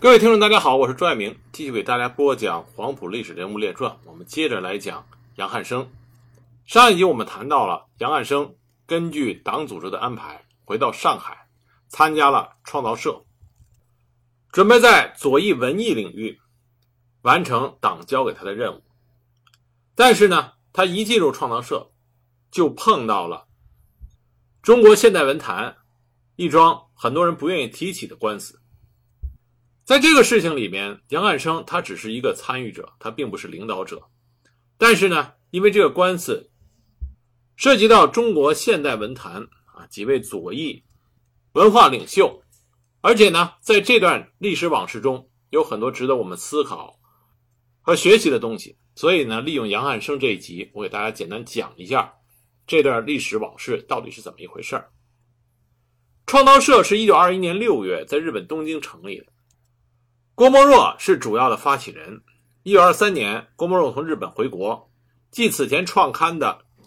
各位听众，大家好，我是朱爱明，继续给大家播讲《黄埔历史人物列传》。我们接着来讲杨汉生。上一集我们谈到了杨汉生根据党组织的安排，回到上海，参加了创造社，准备在左翼文艺领域完成党交给他的任务。但是呢，他一进入创造社，就碰到了中国现代文坛一桩很多人不愿意提起的官司。在这个事情里面，杨汉生他只是一个参与者，他并不是领导者。但是呢，因为这个官司涉及到中国现代文坛啊几位左翼文化领袖，而且呢，在这段历史往事中有很多值得我们思考和学习的东西。所以呢，利用杨汉生这一集，我给大家简单讲一下这段历史往事到底是怎么一回事创造社是一九二一年六月在日本东京成立的。郭沫若是主要的发起人。一九二三年，郭沫若从日本回国，继此前创刊的《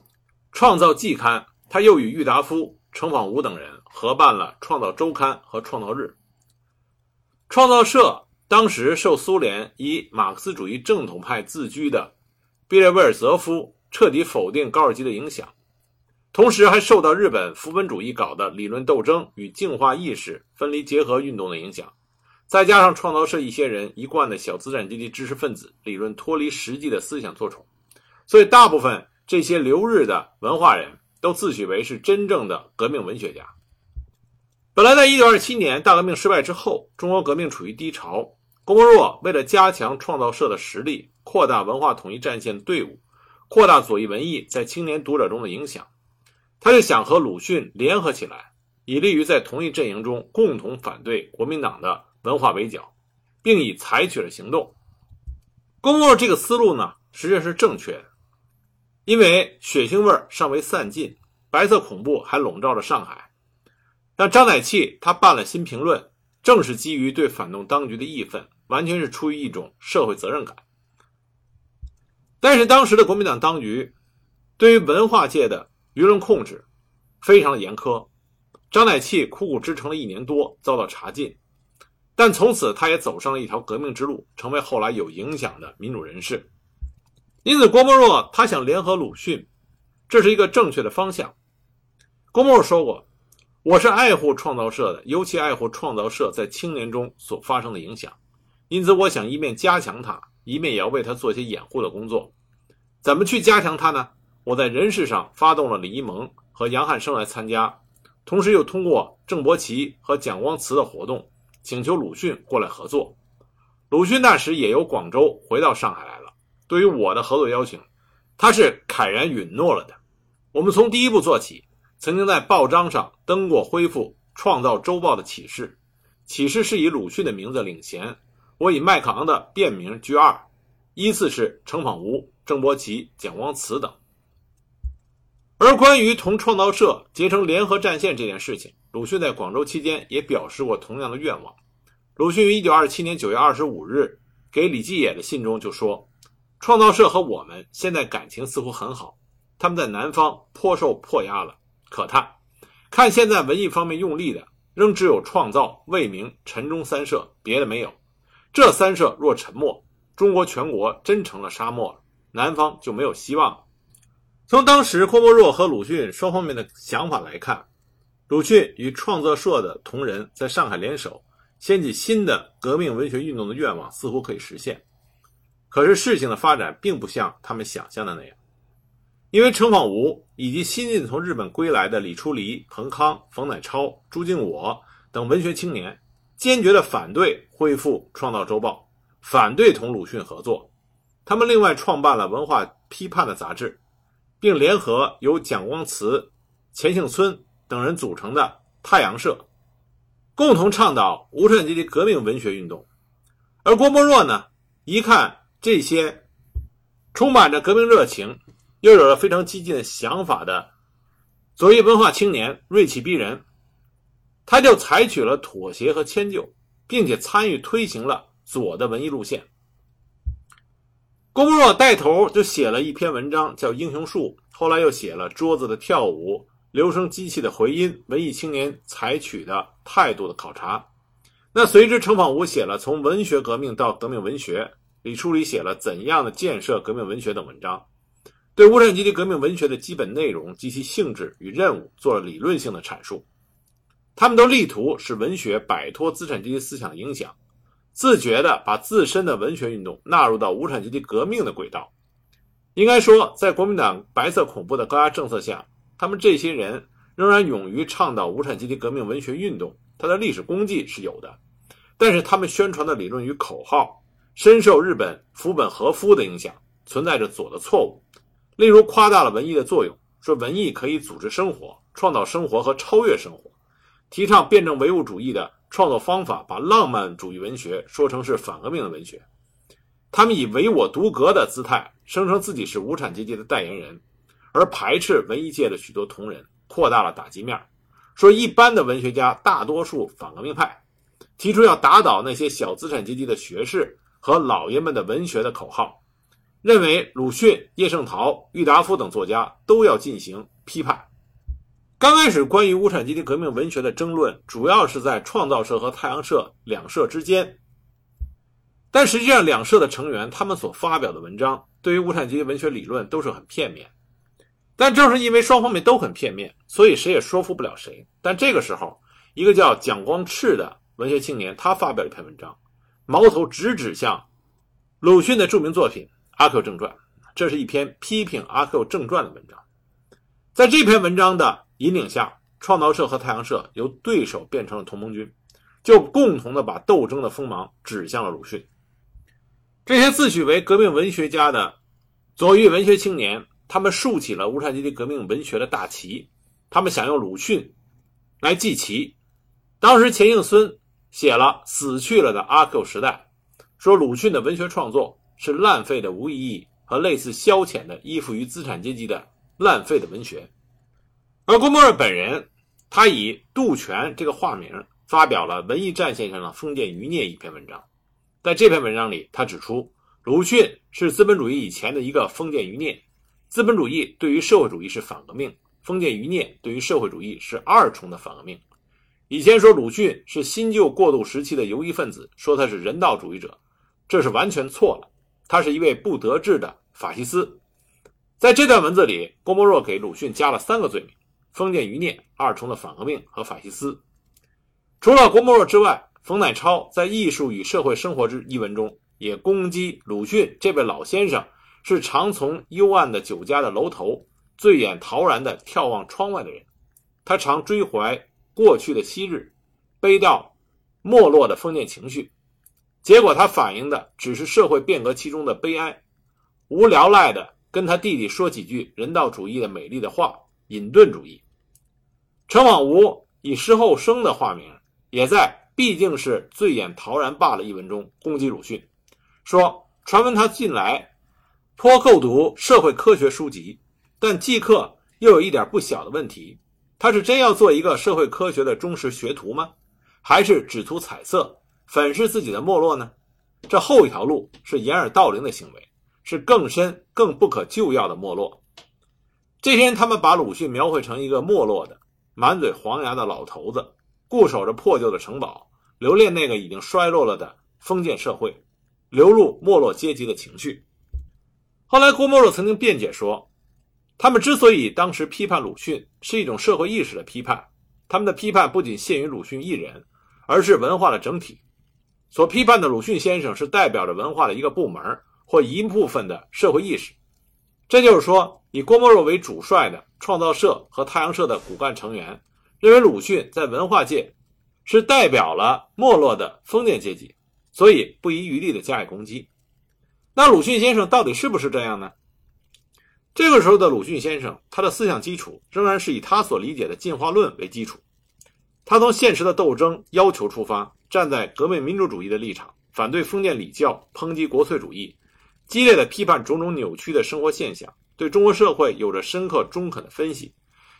创造季刊》，他又与郁达夫、程仿吾等人合办了《创造周刊》和《创造日》。创造社当时受苏联以马克思主义正统派自居的毕列维尔泽夫彻底否定高尔基的影响，同时还受到日本福本主义搞的理论斗争与净化意识分离结合运动的影响。再加上创造社一些人一贯的小资产阶级知识分子理论脱离实际的思想错宠，所以大部分这些留日的文化人都自诩为是真正的革命文学家。本来在1927年大革命失败之后，中国革命处于低潮，郭沫若为了加强创造社的实力，扩大文化统一战线的队伍，扩大左翼文艺在青年读者中的影响，他就想和鲁迅联合起来，以利于在同一阵营中共同反对国民党的。文化围剿，并已采取了行动。郭沫若这个思路呢，实际上是正确的，因为血腥味尚未散尽，白色恐怖还笼罩着上海。但张乃器他办了《新评论》，正是基于对反动当局的义愤，完全是出于一种社会责任感。但是当时的国民党当局对于文化界的舆论控制非常的严苛，张乃器苦苦支撑了一年多，遭到查禁。但从此，他也走上了一条革命之路，成为后来有影响的民主人士。因此，郭沫若他想联合鲁迅，这是一个正确的方向。郭沫若说过：“我是爱护创造社的，尤其爱护创造社在青年中所发生的影响。因此，我想一面加强它，一面也要为它做些掩护的工作。怎么去加强它呢？我在人事上发动了李一萌和杨汉生来参加，同时又通过郑伯奇和蒋光慈的活动。”请求鲁迅过来合作，鲁迅那时也由广州回到上海来了。对于我的合作邀请，他是慨然允诺了的。我们从第一步做起，曾经在报章上登过恢复《创造周报》的启事，启事是以鲁迅的名字领衔，我以麦克昂的变名居二，依次是程仿吾、郑伯奇、蒋光慈等。而关于同创造社结成联合战线这件事情，鲁迅在广州期间也表示过同样的愿望。鲁迅于1927年9月25日给李继野的信中就说：“创造社和我们现在感情似乎很好，他们在南方颇受迫压了。可叹，看现在文艺方面用力的，仍只有创造、魏明、陈忠三社，别的没有。这三社若沉没，中国全国真成了沙漠了，南方就没有希望了。”从当时郭沫若和鲁迅双方面的想法来看，鲁迅与创作社的同仁在上海联手掀起新的革命文学运动的愿望似乎可以实现。可是事情的发展并不像他们想象的那样，因为程仿吾以及新近从日本归来的李初离、彭康、冯乃超、朱敬我等文学青年，坚决的反对恢复《创造周报》，反对同鲁迅合作。他们另外创办了文化批判的杂志。并联合由蒋光慈、钱庆村等人组成的太阳社，共同倡导无产阶级革命文学运动。而郭沫若呢，一看这些充满着革命热情，又有了非常激进的想法的左翼文化青年，锐气逼人，他就采取了妥协和迁就，并且参与推行了左的文艺路线。郭沫若带头就写了一篇文章，叫《英雄树》，后来又写了《桌子的跳舞》《留声机器的回音》《文艺青年采取的态度的考察》。那随之，程仿吾写了《从文学革命到革命文学》，李书礼写了《怎样的建设革命文学》等文章，对无产阶级革命文学的基本内容及其性质与任务做了理论性的阐述。他们都力图使文学摆脱资产阶级思想的影响，自觉地把自身的文学运动纳入到无产阶级革命的轨道。应该说，在国民党白色恐怖的高压政策下，他们这些人仍然勇于倡导无产阶级革命文学运动。他的历史功绩是有的，但是他们宣传的理论与口号深受日本福本和夫的影响，存在着左的错误。例如，夸大了文艺的作用，说文艺可以组织生活、创造生活和超越生活；提倡辩证唯物主义的创作方法，把浪漫主义文学说成是反革命的文学。他们以唯我独格的姿态，声称自己是无产阶级的代言人，而排斥文艺界的许多同仁，扩大了打击面。说一般的文学家大多数反革命派，提出要打倒那些小资产阶级的学士和老爷们的文学的口号，认为鲁迅、叶圣陶、郁达夫等作家都要进行批判。刚开始关于无产阶级革命文学的争论，主要是在创造社和太阳社两社之间，但实际上两社的成员他们所发表的文章，对于无产阶级文学理论都是很片面。但正是因为双方面都很片面，所以谁也说服不了谁。但这个时候，一个叫蒋光赤的文学青年，他发表了一篇文章，矛头直指向鲁迅的著名作品《阿 Q 正传》。这是一篇批评《阿 Q 正传》的文章。在这篇文章的引领下，创造社和太阳社由对手变成了同盟军，就共同的把斗争的锋芒指向了鲁迅。这些自诩为革命文学家的左翼文学青年。他们竖起了无产阶级革命文学的大旗，他们想用鲁迅来祭旗。当时钱应孙写了《死去了的阿 Q 时代》，说鲁迅的文学创作是浪费的无意义和类似消遣的依附于资产阶级的浪费的文学。而郭沫若本人，他以杜泉这个化名发表了文艺战线上的封建余孽一篇文章，在这篇文章里，他指出鲁迅是资本主义以前的一个封建余孽。资本主义对于社会主义是反革命，封建余孽对于社会主义是二重的反革命。以前说鲁迅是新旧过渡时期的游移分子，说他是人道主义者，这是完全错了。他是一位不得志的法西斯。在这段文字里，郭沫若给鲁迅加了三个罪名：封建余孽、二重的反革命和法西斯。除了郭沫若之外，冯乃超在《艺术与社会生活》之一文中也攻击鲁迅这位老先生。是常从幽暗的酒家的楼头醉眼陶然地眺望窗外的人，他常追怀过去的昔日，悲悼没落的封建情绪，结果他反映的只是社会变革期中的悲哀，无聊赖的跟他弟弟说几句人道主义的美丽的话，隐遁主义。陈广吾以施后生的化名，也在毕竟是醉眼陶然罢了一文中攻击鲁迅，说传闻他近来。颇购读社会科学书籍，但季课又有一点不小的问题。他是真要做一个社会科学的忠实学徒吗？还是只图彩色，粉饰自己的没落呢？这后一条路是掩耳盗铃的行为，是更深、更不可救药的没落。这些人，他们把鲁迅描绘成一个没落的、满嘴黄牙的老头子，固守着破旧的城堡，留恋那个已经衰落了的封建社会，流露没落阶级的情绪。后来，郭沫若曾经辩解说，他们之所以当时批判鲁迅，是一种社会意识的批判。他们的批判不仅限于鲁迅一人，而是文化的整体。所批判的鲁迅先生是代表着文化的一个部门或一部分的社会意识。这就是说，以郭沫若为主帅的创造社和太阳社的骨干成员，认为鲁迅在文化界是代表了没落的封建阶级，所以不遗余力的加以攻击。那鲁迅先生到底是不是这样呢？这个时候的鲁迅先生，他的思想基础仍然是以他所理解的进化论为基础。他从现实的斗争要求出发，站在革命民主主义的立场，反对封建礼教，抨击国粹主义，激烈的批判种种扭曲的生活现象，对中国社会有着深刻中肯的分析，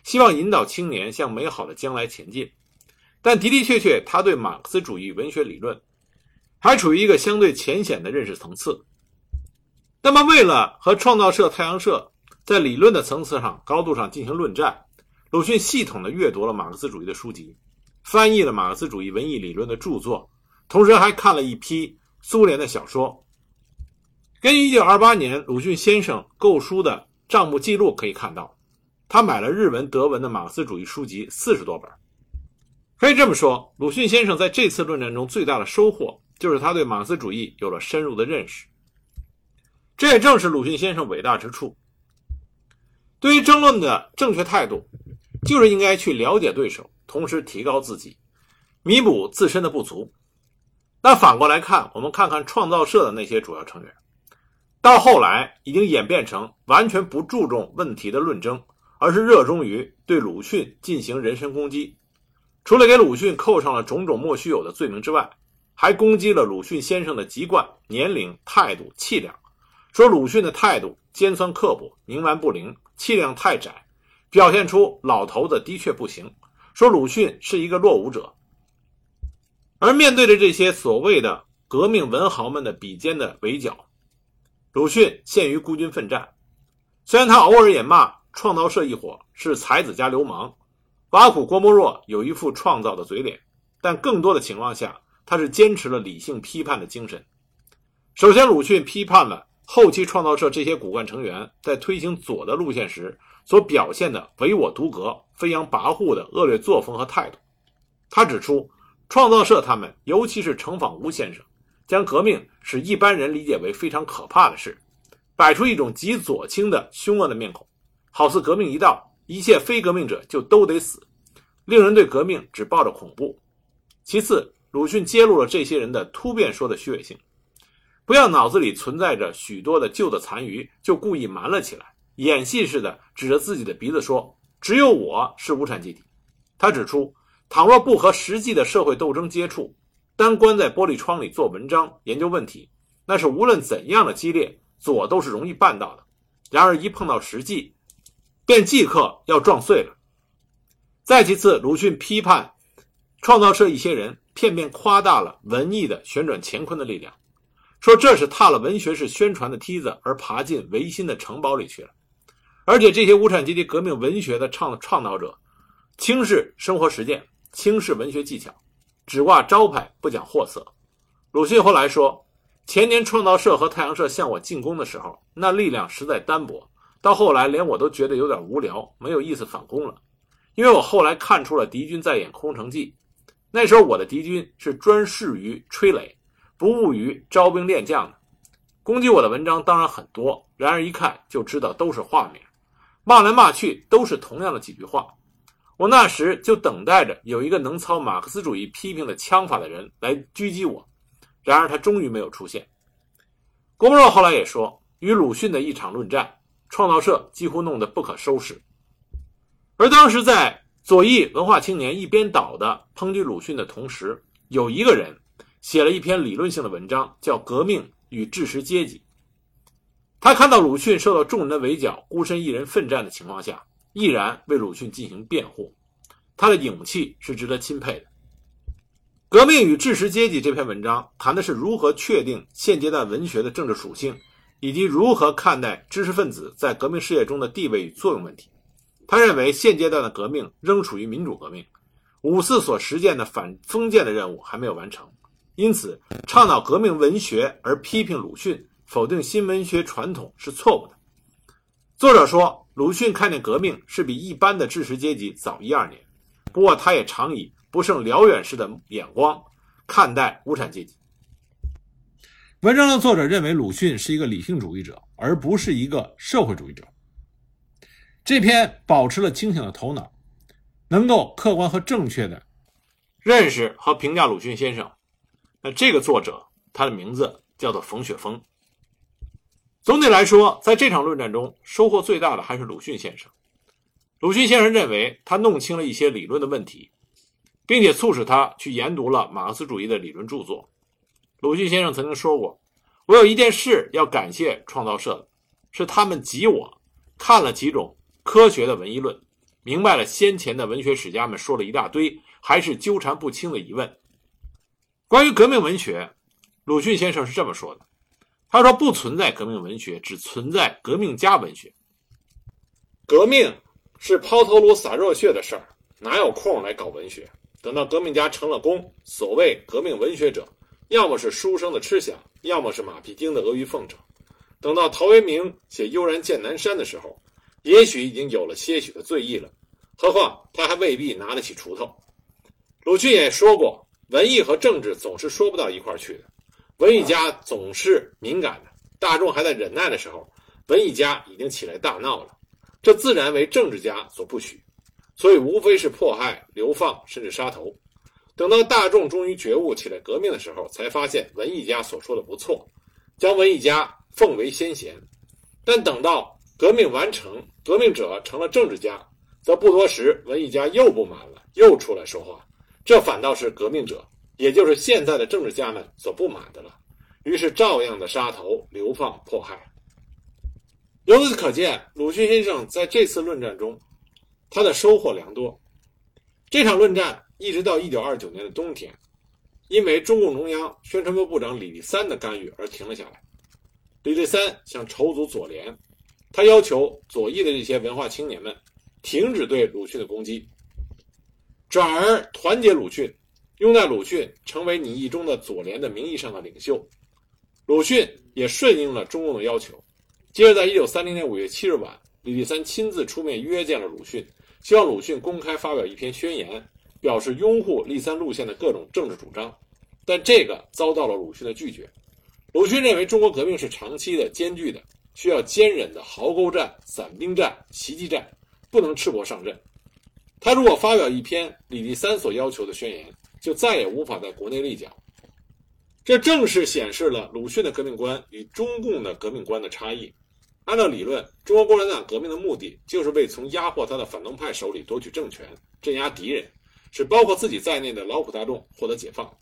希望引导青年向美好的将来前进。但的的确确，他对马克思主义文学理论还处于一个相对浅显的认识层次。那么，为了和创造社、太阳社在理论的层次上、高度上进行论战，鲁迅系统的阅读了马克思主义的书籍，翻译了马克思主义文艺理论的著作，同时还看了一批苏联的小说。根据1928年鲁迅先生购书的账目记录可以看到，他买了日文、德文的马克思主义书籍四十多本。可以这么说，鲁迅先生在这次论战中最大的收获，就是他对马克思主义有了深入的认识。这也正是鲁迅先生伟大之处。对于争论的正确态度，就是应该去了解对手，同时提高自己，弥补自身的不足。那反过来看，我们看看创造社的那些主要成员，到后来已经演变成完全不注重问题的论争，而是热衷于对鲁迅进行人身攻击。除了给鲁迅扣上了种种莫须有的罪名之外，还攻击了鲁迅先生的籍贯、年龄、态度、气量。说鲁迅的态度尖酸刻薄、冥顽不灵，气量太窄，表现出老头子的确不行。说鲁迅是一个落伍者。而面对着这些所谓的革命文豪们的比肩的围剿，鲁迅陷于孤军奋战。虽然他偶尔也骂创造社一伙是才子加流氓，挖苦郭沫若有一副创造的嘴脸，但更多的情况下，他是坚持了理性批判的精神。首先，鲁迅批判了。后期创造社这些骨干成员在推行左的路线时所表现的唯我独阁、飞扬跋扈的恶劣作风和态度，他指出，创造社他们，尤其是程仿吾先生，将革命使一般人理解为非常可怕的事，摆出一种极左倾的凶恶的面孔，好似革命一到，一切非革命者就都得死，令人对革命只抱着恐怖。其次，鲁迅揭露了这些人的突变说的虚伪性。不要脑子里存在着许多的旧的残余，就故意瞒了起来，演戏似的指着自己的鼻子说：“只有我是无产阶级。”他指出，倘若不和实际的社会斗争接触，单关在玻璃窗里做文章研究问题，那是无论怎样的激烈，左都是容易办到的。然而一碰到实际，便即刻要撞碎了。再其次，鲁迅批判创造社一些人，片面夸大了文艺的旋转乾坤的力量。说这是踏了文学式宣传的梯子而爬进维新的城堡里去了，而且这些无产阶级革命文学的倡倡导者，轻视生活实践，轻视文学技巧，只挂招牌不讲货色。鲁迅后来说，前年创造社和太阳社向我进攻的时候，那力量实在单薄，到后来连我都觉得有点无聊，没有意思反攻了，因为我后来看出了敌军在演空城计，那时候我的敌军是专事于吹垒。不务于招兵练将的，攻击我的文章当然很多，然而一看就知道都是画面，骂来骂去都是同样的几句话。我那时就等待着有一个能操马克思主义批评的枪法的人来狙击我，然而他终于没有出现。郭沫若后来也说，与鲁迅的一场论战，创造社几乎弄得不可收拾。而当时在左翼文化青年一边倒的抨击鲁迅的同时，有一个人。写了一篇理论性的文章，叫《革命与知识阶级》。他看到鲁迅受到众人的围剿，孤身一人奋战的情况下，毅然为鲁迅进行辩护，他的勇气是值得钦佩的。《革命与知识阶级》这篇文章谈的是如何确定现阶段文学的政治属性，以及如何看待知识分子在革命事业中的地位与作用问题。他认为现阶段的革命仍处于民主革命，五四所实践的反封建的任务还没有完成。因此，倡导革命文学而批评鲁迅、否定新文学传统是错误的。作者说，鲁迅看见革命是比一般的知识阶级早一二年，不过他也常以不胜辽远式的眼光看待无产阶级。文章的作者认为鲁迅是一个理性主义者，而不是一个社会主义者。这篇保持了清醒的头脑，能够客观和正确的认识和评价鲁迅先生。那这个作者，他的名字叫做冯雪峰。总体来说，在这场论战中，收获最大的还是鲁迅先生。鲁迅先生认为，他弄清了一些理论的问题，并且促使他去研读了马克思主义的理论著作。鲁迅先生曾经说过：“我有一件事要感谢创造社，是他们急我看了几种科学的文艺论，明白了先前的文学史家们说了一大堆，还是纠缠不清的疑问。”关于革命文学，鲁迅先生是这么说的：“他说不存在革命文学，只存在革命家文学。革命是抛头颅洒热血的事儿，哪有空来搞文学？等到革命家成了功，所谓革命文学者，要么是书生的痴想，要么是马屁精的阿谀奉承。等到陶渊明写《悠然见南山》的时候，也许已经有了些许的醉意了。何况他还未必拿得起锄头。鲁迅也说过，文艺和政治总是说不到一块儿去的。文艺家总是敏感的，大众还在忍耐的时候，文艺家已经起来大闹了，这自然为政治家所不许。所以，无非是迫害、流放，甚至杀头。等到大众终于觉悟起来革命的时候，才发现文艺家所说的不错，将文艺家奉为先贤。但等到革命完成，革命者成了政治家，则不多时，文艺家又不满了，又出来说话。这反倒是革命者，也就是现在的政治家们所不满的了。于是，照样的杀头、流放、迫害。由此可见，鲁迅先生在这次论战中。他的收获良多。这场论战一直到一九二九年的冬天，因为中共中央宣传部部长李立三的干预而停了下来。李立三想筹组左联，他要求左翼的这些文化青年们停止对鲁迅的攻击，转而团结鲁迅，拥戴鲁迅成为你意中的左联的名义上的领袖。鲁迅也顺应了中共的要求。接着，在一九三零年五月七日晚，李立三亲自出面约见了鲁迅。希望鲁迅公开发表一篇宣言，表示拥护立三路线的各种政治主张，但这个遭到了鲁迅的拒绝。鲁迅认为中国革命是长期的、艰巨的，需要坚忍的壕沟战、散兵战、袭击战，不能赤膊上阵。他如果发表一篇李立三所要求的宣言，就再也无法在国内立脚。这正是显示了鲁迅的革命观与中共的革命观的差异。按照理论，中国共产党革命的目的就是为从压迫他的反动派手里夺取政权、镇压敌人，使包括自己在内的劳苦大众获得解放。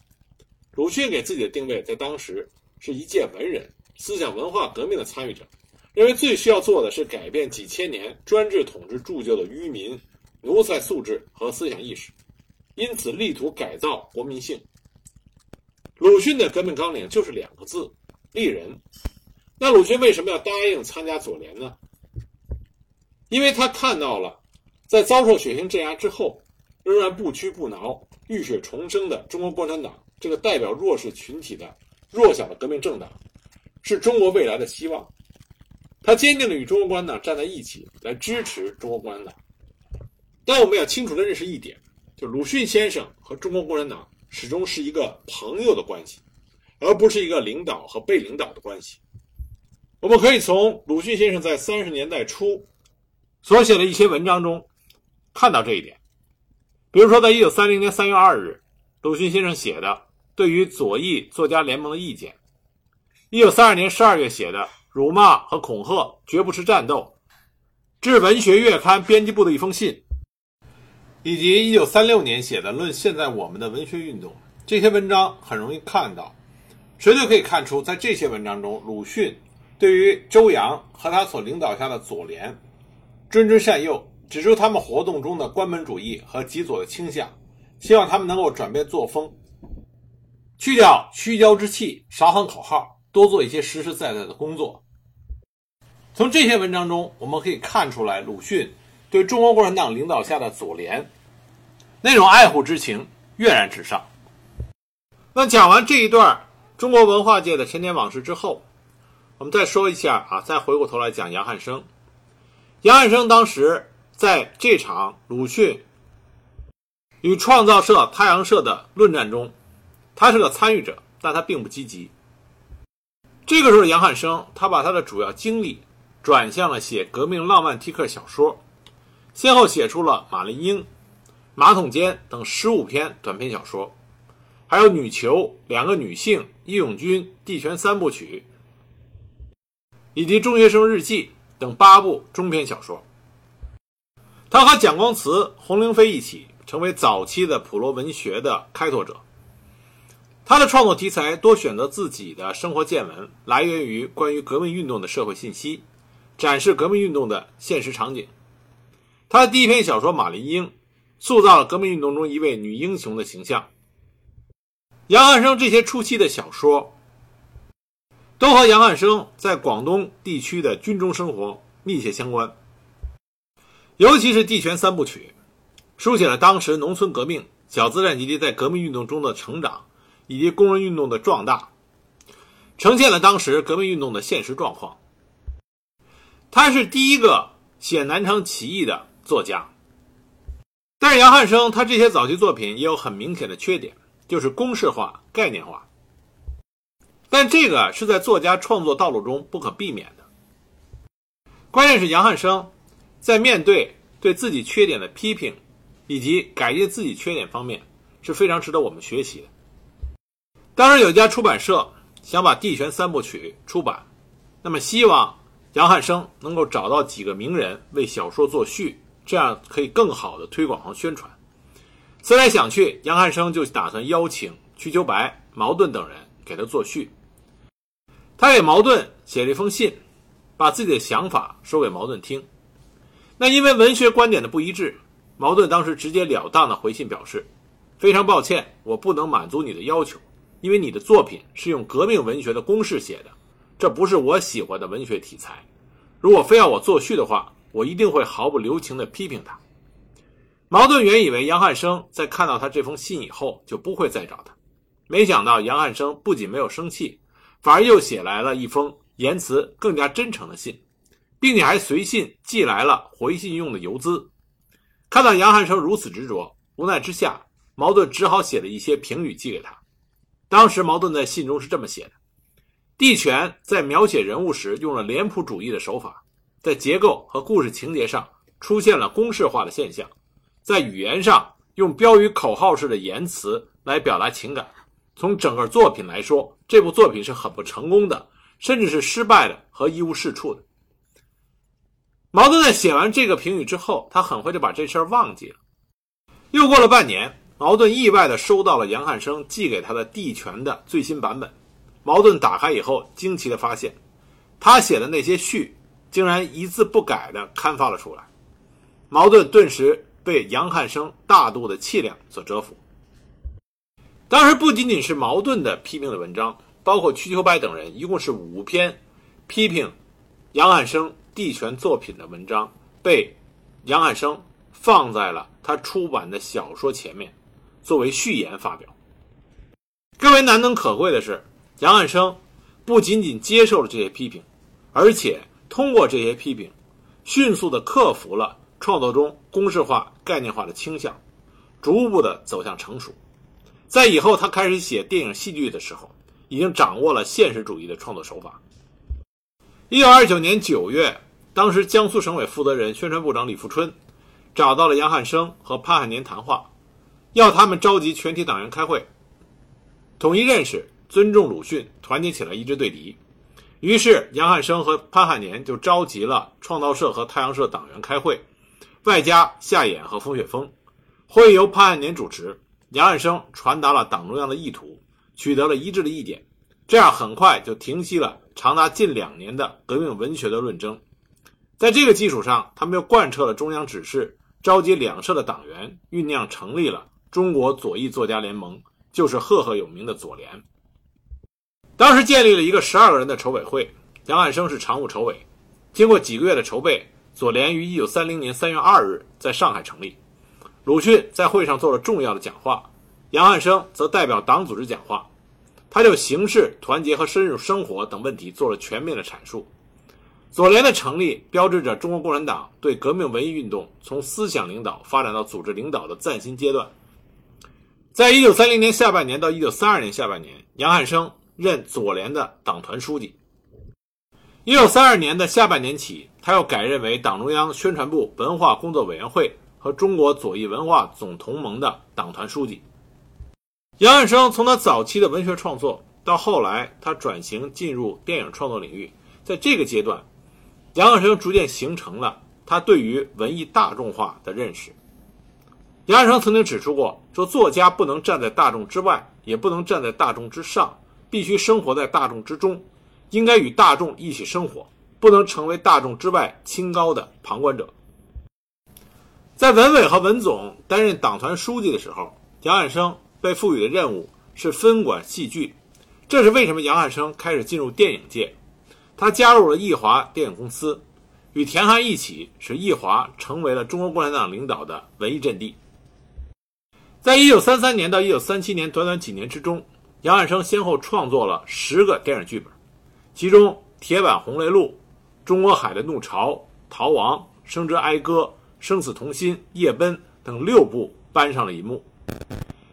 鲁迅给自己的定位在当时是一介文人、思想文化革命的参与者，认为最需要做的是改变几千年专制统治铸就的愚民、奴才素质和思想意识，因此力图改造国民性。鲁迅的革命纲领就是两个字：立人。那鲁迅为什么要答应参加左联呢？因为他看到了，在遭受血腥镇压之后，仍然不屈不挠、浴血重生的中国共产党这个代表弱势群体的弱小的革命政党，是中国未来的希望。他坚定的与中国共产党站在一起，来支持中国共产党。但我们要清楚的认识一点，就鲁迅先生和中国共产党始终是一个朋友的关系，而不是一个领导和被领导的关系。我们可以从鲁迅先生在三十年代初所写的一些文章中看到这一点。比如说，在一九三零年三月二日，鲁迅先生写的对于左翼作家联盟的意见；一九三二年十二月写的辱骂和恐吓绝不是战斗，致文学月刊编辑部的一封信，以及一九三六年写的《论现在我们的文学运动》，这些文章很容易看到，绝对可以看出，在这些文章中，鲁迅。对于周扬和他所领导下的左联，谆谆善诱，指出他们活动中的关门主义和极左的倾向，希望他们能够转变作风，去掉虚骄之气，少喊口号，多做一些实实在在的工作。从这些文章中，我们可以看出来，鲁迅对中国共产党领导下的左联那种爱护之情跃然纸上。那讲完这一段中国文化界的陈年往事之后。我们再说一下啊，再回过头来讲杨汉生。杨汉生当时在这场鲁迅与创造社、太阳社的论战中，他是个参与者，但他并不积极。这个时候，杨汉生他把他的主要精力转向了写革命浪漫题客小说，先后写出了《马林英》《马桶间》等十五篇短篇小说，还有《女囚》《两个女性》《义勇军》《地权三部曲》。以及《中学生日记》等八部中篇小说。他和蒋光慈、洪灵飞一起成为早期的普罗文学的开拓者。他的创作题材多选择自己的生活见闻，来源于关于革命运动的社会信息，展示革命运动的现实场景。他的第一篇小说《马林英》塑造了革命运动中一位女英雄的形象。杨汉生这些初期的小说。都和杨汉生在广东地区的军中生活密切相关，尤其是《地权三部曲》，书写了当时农村革命小资产阶级在革命运动中的成长，以及工人运动的壮大，呈现了当时革命运动的现实状况。他是第一个写南昌起义的作家，但是杨汉生他这些早期作品也有很明显的缺点，就是公式化、概念化。但这个是在作家创作道路中不可避免的。关键是杨汉生在面对对自己缺点的批评，以及改进自己缺点方面是非常值得我们学习的。当时有一家出版社想把《地权三部曲》出版，那么希望杨汉生能够找到几个名人为小说作序，这样可以更好的推广和宣传。思来想去，杨汉生就打算邀请瞿秋白、茅盾等人给他作序。他给茅盾写了一封信，把自己的想法说给茅盾听。那因为文学观点的不一致，茅盾当时直截了当的回信表示：“非常抱歉，我不能满足你的要求，因为你的作品是用革命文学的公式写的，这不是我喜欢的文学题材。如果非要我作序的话，我一定会毫不留情的批评他。”茅盾原以为杨汉生在看到他这封信以后就不会再找他，没想到杨汉生不仅没有生气。反而又写来了一封言辞更加真诚的信，并且还随信寄来了回信用的邮资。看到杨汉生如此执着，无奈之下，茅盾只好写了一些评语寄给他。当时茅盾在信中是这么写的：地权在描写人物时用了脸谱主义的手法，在结构和故事情节上出现了公式化的现象，在语言上用标语口号式的言辞来表达情感。从整个作品来说，这部作品是很不成功的，甚至是失败的和一无是处的。茅盾在写完这个评语之后，他很快就把这事儿忘记了。又过了半年，茅盾意外地收到了杨汉生寄给他的《地权》的最新版本。茅盾打开以后，惊奇地发现，他写的那些序竟然一字不改地刊发了出来。茅盾顿时被杨汉生大度的气量所折服。当时不仅仅是矛盾的批评的文章，包括瞿秋白等人，一共是五篇批评杨汉生地权作品的文章，被杨汉生放在了他出版的小说前面，作为序言发表。更为难能可贵的是，杨汉生不仅仅接受了这些批评，而且通过这些批评，迅速的克服了创作中公式化、概念化的倾向，逐步的走向成熟。在以后，他开始写电影戏剧的时候，已经掌握了现实主义的创作手法。一九二九年九月，当时江苏省委负责人、宣传部长李富春找到了杨汉生和潘汉年谈话，要他们召集全体党员开会，统一认识、尊重鲁迅，团结起来一致对敌。于是，杨汉生和潘汉年就召集了创造社和太阳社党员开会，外加夏衍和冯雪峰。会议由潘汉年主持。杨汉生传达了党中央的意图，取得了一致的意见，这样很快就停息了长达近两年的革命文学的论争。在这个基础上，他们又贯彻了中央指示，召集两社的党员，酝酿成立了中国左翼作家联盟，就是赫赫有名的左联。当时建立了一个十二个人的筹委会，杨汉生是常务筹委。经过几个月的筹备，左联于一九三零年三月二日在上海成立。鲁迅在会上做了重要的讲话，杨汉生则代表党组织讲话，他就形式、团结和深入生活等问题做了全面的阐述。左联的成立标志着中国共产党对革命文艺运动从思想领导发展到组织领导的崭新阶段。在一九三零年下半年到一九三二年下半年，杨汉生任左联的党团书记。一九三二年的下半年起，他又改任为党中央宣传部文化工作委员会。和中国左翼文化总同盟的党团书记杨汉生，从他早期的文学创作到后来他转型进入电影创作领域，在这个阶段，杨汉生逐渐形成了他对于文艺大众化的认识。杨汉生曾经指出过，说作家不能站在大众之外，也不能站在大众之上，必须生活在大众之中，应该与大众一起生活，不能成为大众之外清高的旁观者。在文伟和文总担任党团书记的时候，杨汉生被赋予的任务是分管戏剧。这是为什么杨汉生开始进入电影界？他加入了艺华电影公司，与田汉一起使艺华成为了中国共产党领导的文艺阵地。在一九三三年到一九三七年短短几年之中，杨汉生先后创作了十个电影剧本，其中《铁板红雷录》《中国海的怒潮》《逃亡》《生之哀歌》《生死同心》《夜奔》等六部搬上了银幕。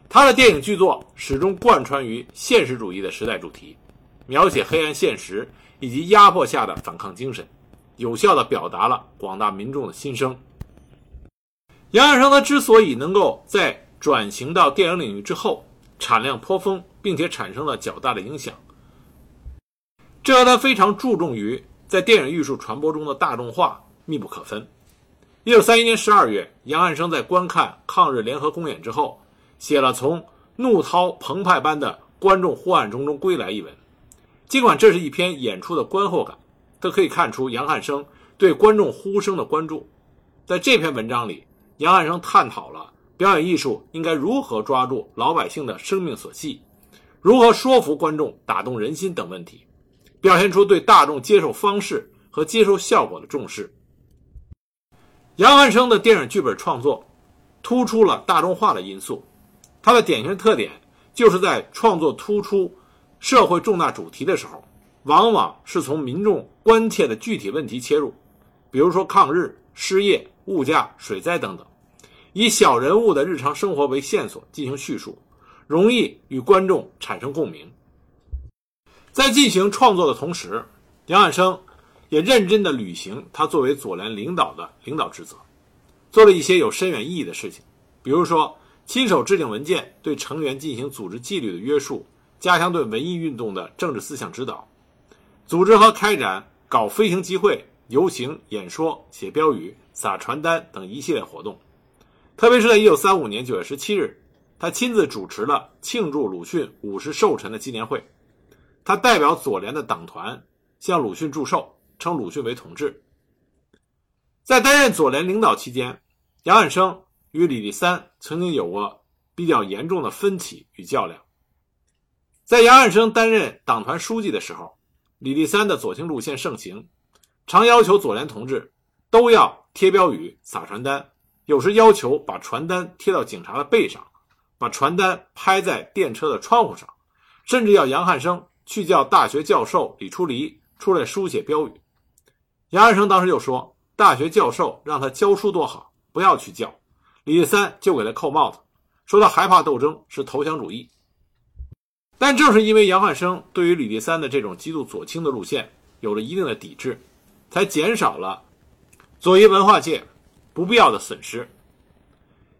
他的电影剧作始终贯穿于现实主义的时代主题，描写黑暗现实以及压迫下的反抗精神，有效地表达了广大民众的心声。杨汉生他之所以能够在转型到电影领域之后产量颇丰，并且产生了较大的影响，这和他非常注重于在电影艺术传播中的大众化密不可分。一九三一年十二月，杨汉生在观看抗日联合公演之后。写了从怒涛澎湃般的观众呼喊中中归来一文，尽管这是一篇演出的观后感，都可以看出杨汉生对观众呼声的关注。在这篇文章里，杨汉生探讨了表演艺术应该如何抓住老百姓的生命所系，如何说服观众、打动人心等问题，表现出对大众接受方式和接受效果的重视。杨汉生的电影剧本创作突出了大众化的因素。它的典型特点就是在创作突出社会重大主题的时候，往往是从民众关切的具体问题切入，比如说抗日、失业、物价、水灾等等，以小人物的日常生活为线索进行叙述，容易与观众产生共鸣。在进行创作的同时，杨汉生也认真地履行他作为左联领导的领导职责，做了一些有深远意义的事情，比如说。亲手制定文件，对成员进行组织纪律的约束，加强对文艺运动的政治思想指导，组织和开展搞飞行集会、游行、演说、写标语、撒传单等一系列活动。特别是在1935年9月17日，他亲自主持了庆祝鲁迅五十寿辰的纪念会。他代表左联的党团向鲁迅祝寿，称鲁迅为同志。在担任左联领导期间，杨汉生。与李立三曾经有过比较严重的分歧与较量。在杨汉生担任党团书记的时候，李立三的左倾路线盛行，常要求左联同志都要贴标语、撒传单，有时要求把传单贴到警察的背上，把传单拍在电车的窗户上，甚至要杨汉生去叫大学教授李初离出来书写标语。杨汉生当时就说：“大学教授让他教书多好，不要去教。”李立三就给他扣帽子，说他害怕斗争是投降主义。但正是因为杨汉生对于李立三的这种极度左倾的路线有了一定的抵制，才减少了左翼文化界不必要的损失。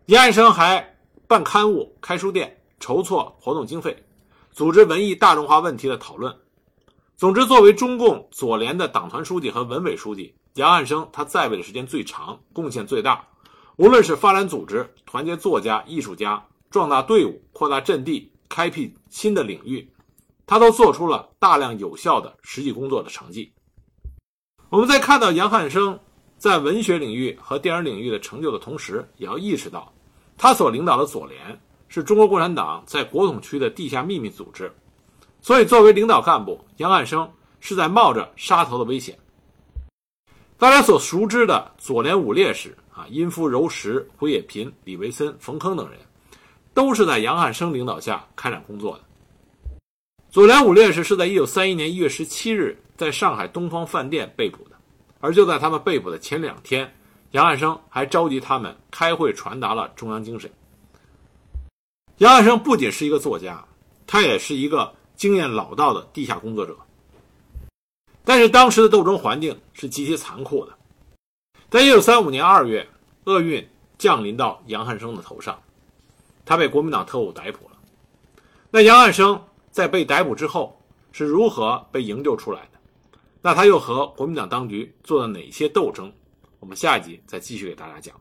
杨汉生还办刊物、开书店，筹措活动经费，组织文艺大众化问题的讨论。总之，作为中共左联的党团书记和文委书记，杨汉生他在位的时间最长，贡献最大。无论是发展组织、团结作家、艺术家、壮大队伍、扩大阵地、开辟新的领域，他都做出了大量有效的实际工作的成绩。我们在看到杨汉生在文学领域和电影领域的成就的同时，也要意识到，他所领导的左联是中国共产党在国统区的地下秘密组织，所以作为领导干部，杨汉生是在冒着杀头的危险。大家所熟知的左联五烈士。啊，殷夫柔石、胡也频、李维森、冯铿等人，都是在杨汉生领导下开展工作的。左联五烈士是在一九三一年一月十七日在上海东方饭店被捕，而就在他们被捕的前两天，杨汉生还召集他们开会，传达了中央精神。杨汉生不仅是一个作家，他也是一个经验老道的地下工作者。但是当时的斗争环境是极其残酷的。在一九三五年二月，厄运降临到杨汉生的头上，他被国民党特务逮捕了。那杨汉生在被逮捕之后是如何被营救出来的？那他又和国民党当局做了哪些斗争？我们下一集再继续给大家讲。